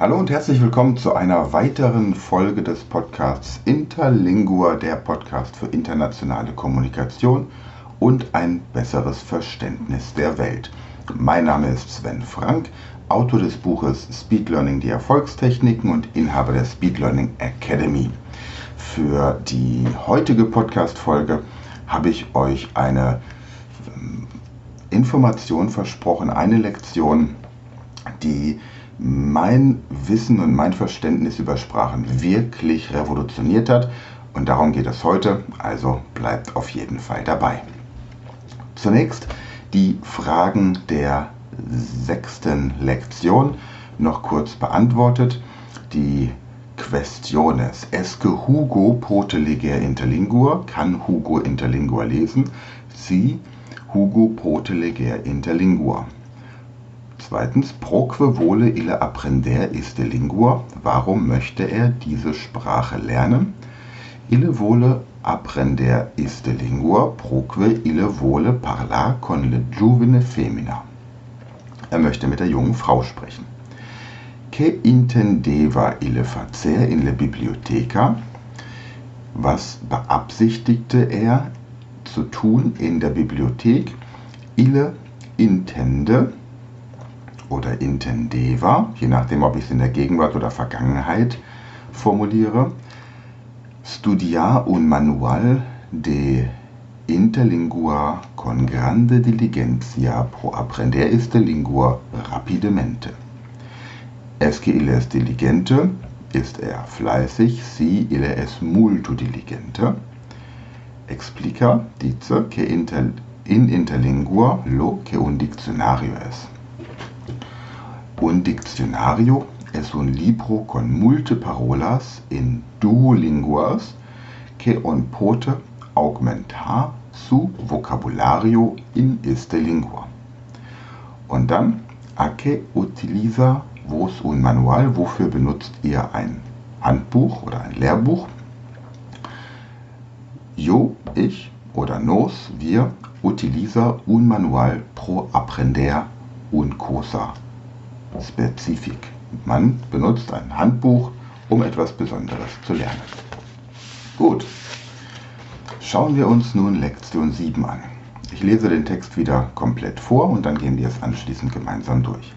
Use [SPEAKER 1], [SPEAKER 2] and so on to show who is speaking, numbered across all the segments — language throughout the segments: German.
[SPEAKER 1] Hallo und herzlich willkommen zu einer weiteren Folge des Podcasts Interlingua, der Podcast für internationale Kommunikation und ein besseres Verständnis der Welt. Mein Name ist Sven Frank, Autor des Buches Speed Learning, die Erfolgstechniken und Inhaber der Speed Learning Academy. Für die heutige Podcast-Folge habe ich euch eine ähm, Information versprochen, eine Lektion, die mein Wissen und mein Verständnis über Sprachen wirklich revolutioniert hat. Und darum geht es heute, also bleibt auf jeden Fall dabei. Zunächst die Fragen der sechsten Lektion noch kurz beantwortet. Die Questiones. Esque Hugo pote leger interlingua? Kann Hugo interlingua lesen? Sie, Hugo pote leger interlingua. Zweitens, proque vole ille apprender iste lingua. Warum möchte er diese Sprache lernen? Ille vole apprender iste lingua, proque ille vole parlar con le giovine femina. Er möchte mit der jungen Frau sprechen. Que intendeva ille facer in le bibliotheca? Was beabsichtigte er zu tun in der Bibliothek? Ille intende oder intendeva, je nachdem, ob ich es in der Gegenwart oder Vergangenheit formuliere. Studiar un manual de interlingua con grande diligencia pro aprender iste lingua rapidemente. Es que ille es diligente, ist er fleißig, si ille es multo diligente. Explica, dice, que inter, in interlingua lo que un diccionario es. Un diccionario es un libro con multe parolas in duolinguas que on pote augmentar su vocabulario in iste lingua. Und dann, a que utiliza vos un manual, wofür benutzt ihr ein Handbuch oder ein Lehrbuch? Yo, ich oder nos, wir, utiliza un manual pro aprender un cosa Spezifik. Man benutzt ein Handbuch, um etwas Besonderes zu lernen. Gut, schauen wir uns nun Lektion 7 an. Ich lese den Text wieder komplett vor und dann gehen wir es anschließend gemeinsam durch.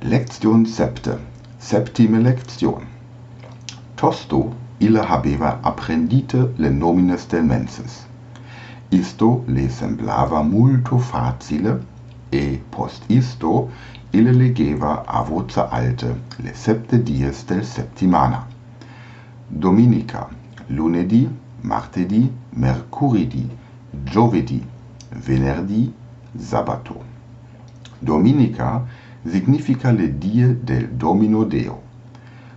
[SPEAKER 1] Lektion septe, septime Lektion. Tosto ille habeva apprendite le nomines del menses. Isto le semblava multo facile e post isto ille legeva a voce alte le septe dies del septimana. Dominica, lunedì, martedì, mercuridi, giovedì, venerdì, sabato. Dominica significa le die del domino deo.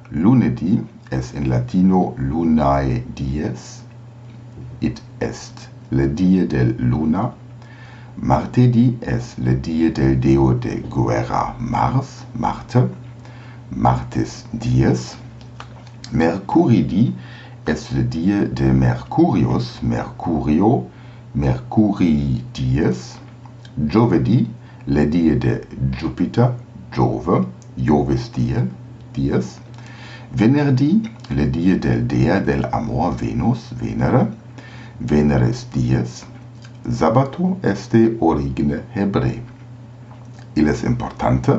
[SPEAKER 1] Lunedì es in latino lunae dies, it est le die del luna, Martedi es le die del deo de guerra Mars, Marte, Martes dies. Mercuridi es le die de Mercurius, Mercurio, Mercurii dies. Jovedi le die de Jupiter, Jove, Jovis die, dies. Venerdì le die del dea del amor Venus, Venere, Veneres dies. Sabato este origine hebre. Il es importante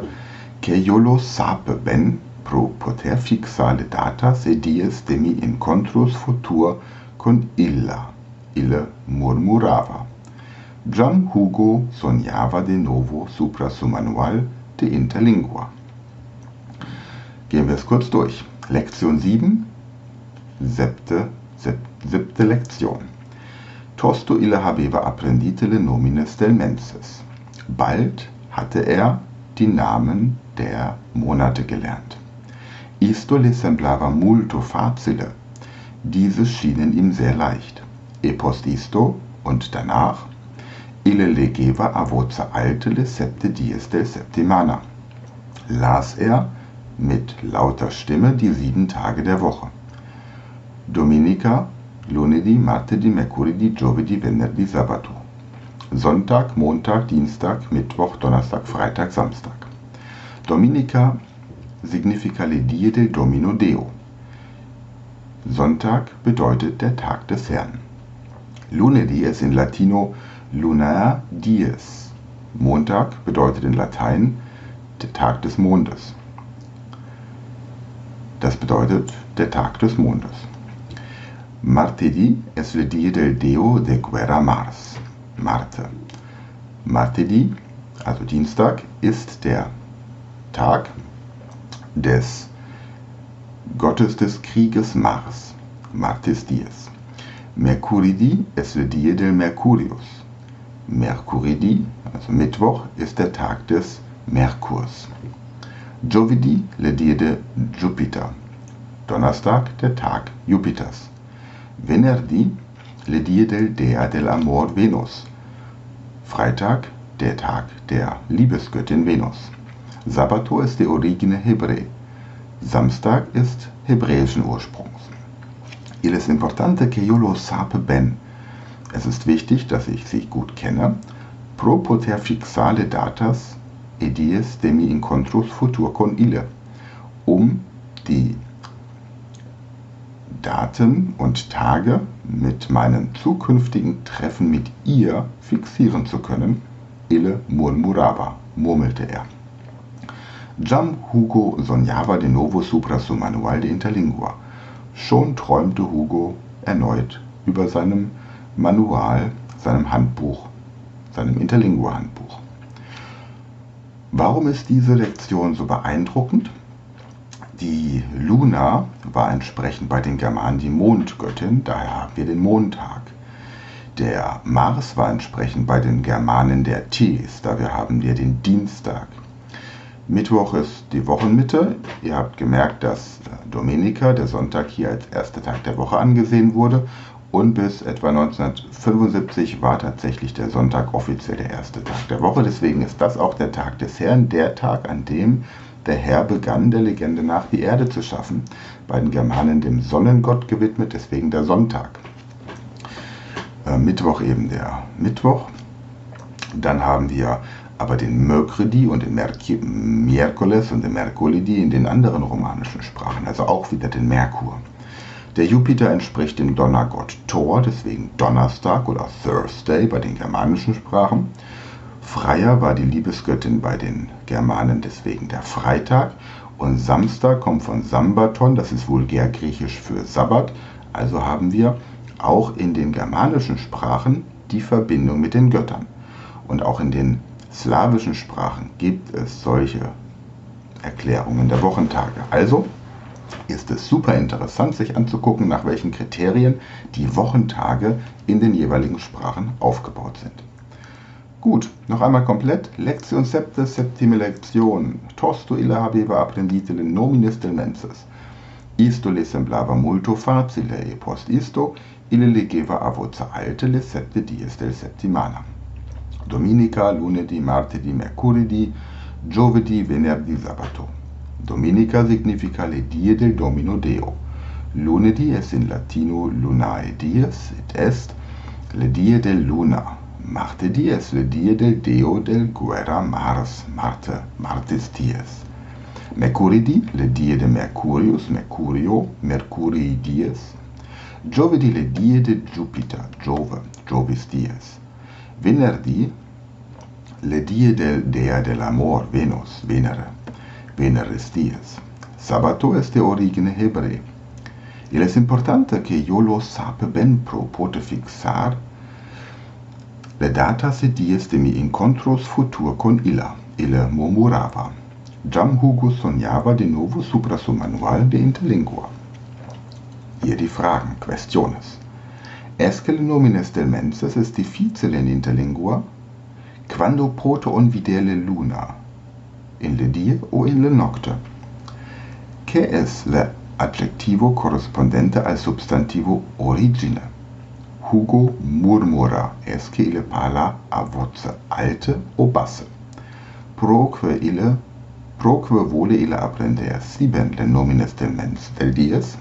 [SPEAKER 1] que yo lo sape ben pro poter fixa le datas e dies de mi incontrus futur con illa. Ille murmurava. Gian Hugo sognava de novo supra su manual de interlingua. Gehen wir es kurz durch. Lektion 7, siebte, siebte Lektion. Tosto ille habeva apprendite le nomines del menses. Bald hatte er die Namen der Monate gelernt. Isto le semblava multo facile. Dieses schienen ihm sehr leicht. E post isto und danach ille legeva a voce alte le septe dies del septimana. Las er mit lauter Stimme die sieben Tage der Woche. Dominica lunedì, martedì, mercoledì, giovedì, venerdì, sabato. Sonntag, Montag, Dienstag, Mittwoch, Donnerstag, Freitag, Samstag. Dominica significa le die del Domino Deo. Sonntag bedeutet der Tag des Herrn. Lunedi ist in Latino lunar dies. Montag bedeutet in Latein der Tag des Mondes. Das bedeutet der Tag des Mondes. Martedì es le die del Deo de Guerra Mars. Marte. Martedì, also Dienstag, ist der Tag des Gottes des Krieges Mars, Martis Dies. Mercuridi es le die del Mercurius. Mercuridi, also Mittwoch, ist der Tag des Merkurs. Jovidi le die de Jupiter. Donnerstag, der Tag Jupiters. Venerdì le die del Dea del Amor Venus. Freitag, der Tag der Liebesgöttin Venus. Sabbato ist die Origine Hebrä. Samstag ist hebräischen Ursprungs. Il es importante que yo lo sape ben. Es ist wichtig, dass ich sie gut kenne. Pro poter fixale datas e dies de mi incontros futur con ille. Um die Daten und Tage mit meinen zukünftigen Treffen mit ihr fixieren zu können. Ille murmurava, murmelte er. Jam Hugo sognava de novo supra su manual de interlingua. Schon träumte Hugo erneut über seinem Manual, seinem Handbuch, seinem Interlingua-Handbuch. Warum ist diese Lektion so beeindruckend? Die Luna war entsprechend bei den Germanen die Mondgöttin, daher haben wir den Montag. Der Mars war entsprechend bei den Germanen der Tes, daher haben wir den Dienstag. Mittwoch ist die Wochenmitte. Ihr habt gemerkt, dass Dominika, der Sonntag, hier als erster Tag der Woche angesehen wurde. Und bis etwa 1975 war tatsächlich der Sonntag offiziell der erste Tag der Woche. Deswegen ist das auch der Tag des Herrn, der Tag, an dem der Herr begann, der Legende nach die Erde zu schaffen. Bei den Germanen dem Sonnengott gewidmet, deswegen der Sonntag. Äh, Mittwoch eben der Mittwoch. Dann haben wir aber den Mercredi und den Merc Miércoles und den Mercolidi in den anderen romanischen Sprachen, also auch wieder den Merkur. Der Jupiter entspricht dem Donnergott Thor, deswegen Donnerstag oder Thursday bei den germanischen Sprachen. Freya war die Liebesgöttin bei den Germanen, deswegen der Freitag. Und Samstag kommt von Sambaton, das ist vulgär griechisch für Sabbat. Also haben wir auch in den germanischen Sprachen die Verbindung mit den Göttern. Und auch in den slawischen Sprachen gibt es solche Erklärungen der Wochentage. Also ist es super interessant, sich anzugucken, nach welchen Kriterien die Wochentage in den jeweiligen Sprachen aufgebaut sind. Gut, noch einmal komplett. Lektion septe, septime Lektion. Tosto illa habeva apprendite le nominis del menses. Isto le semblava molto facile e post isto ille legeva a voce alte le septe dies del settimana. Dominica, lunedì, martedì, mercoledì, giovedì, venerdì, sabato. Dominica significa le die del Domino Deo. Lunedì es in latino lunae dies et est le die del luna. Martedì es le die del Deo del guerra Mars, Marte, Martis dies. Mercoledì le die de Mercurius, Mercurio, Mercurii dies. Giovedì le die de Jupiter, Jove, Jovis dies. Venerdì le die del dea del amor, Venus, Venere, Veneris dies. Sabato es de origine hebrei. Il es importante che io lo sape ben pro pote fixar le datas e dies de mi incontros futur con illa, ille murmurava. Jam Hugo sognava de novo supra su manual de interlingua. Hier die Fragen, questiones. Esque le nomines del menses est difficile in interlingua? Quando proto on videre luna? In le die o in le nocte? Che es le adjectivo corrispondente al substantivo origine? Hugo murmura, esque ille parla a voce alte o basse? Proque ille, proque vole ille apprender sieben le nomines del mens del dies?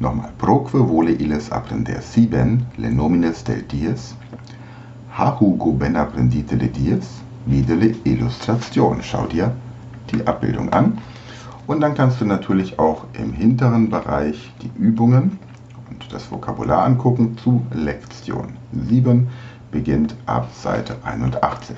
[SPEAKER 1] Nochmal, proque vole illes apprender sieben le nomines del dies? Ha Hugo ben apprendite le dies? Le illustration. Schau dir die Abbildung an. Und dann kannst du natürlich auch im hinteren Bereich die Übungen und das Vokabular angucken zu Lektion 7, beginnt ab Seite 81.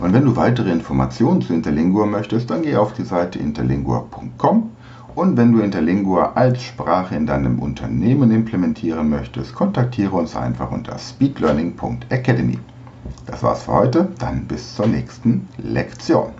[SPEAKER 1] Und wenn du weitere Informationen zu Interlingua möchtest, dann geh auf die Seite interlingua.com und wenn du Interlingua als Sprache in deinem Unternehmen implementieren möchtest, kontaktiere uns einfach unter speedlearning.academy. Das war's für heute, dann bis zur nächsten Lektion.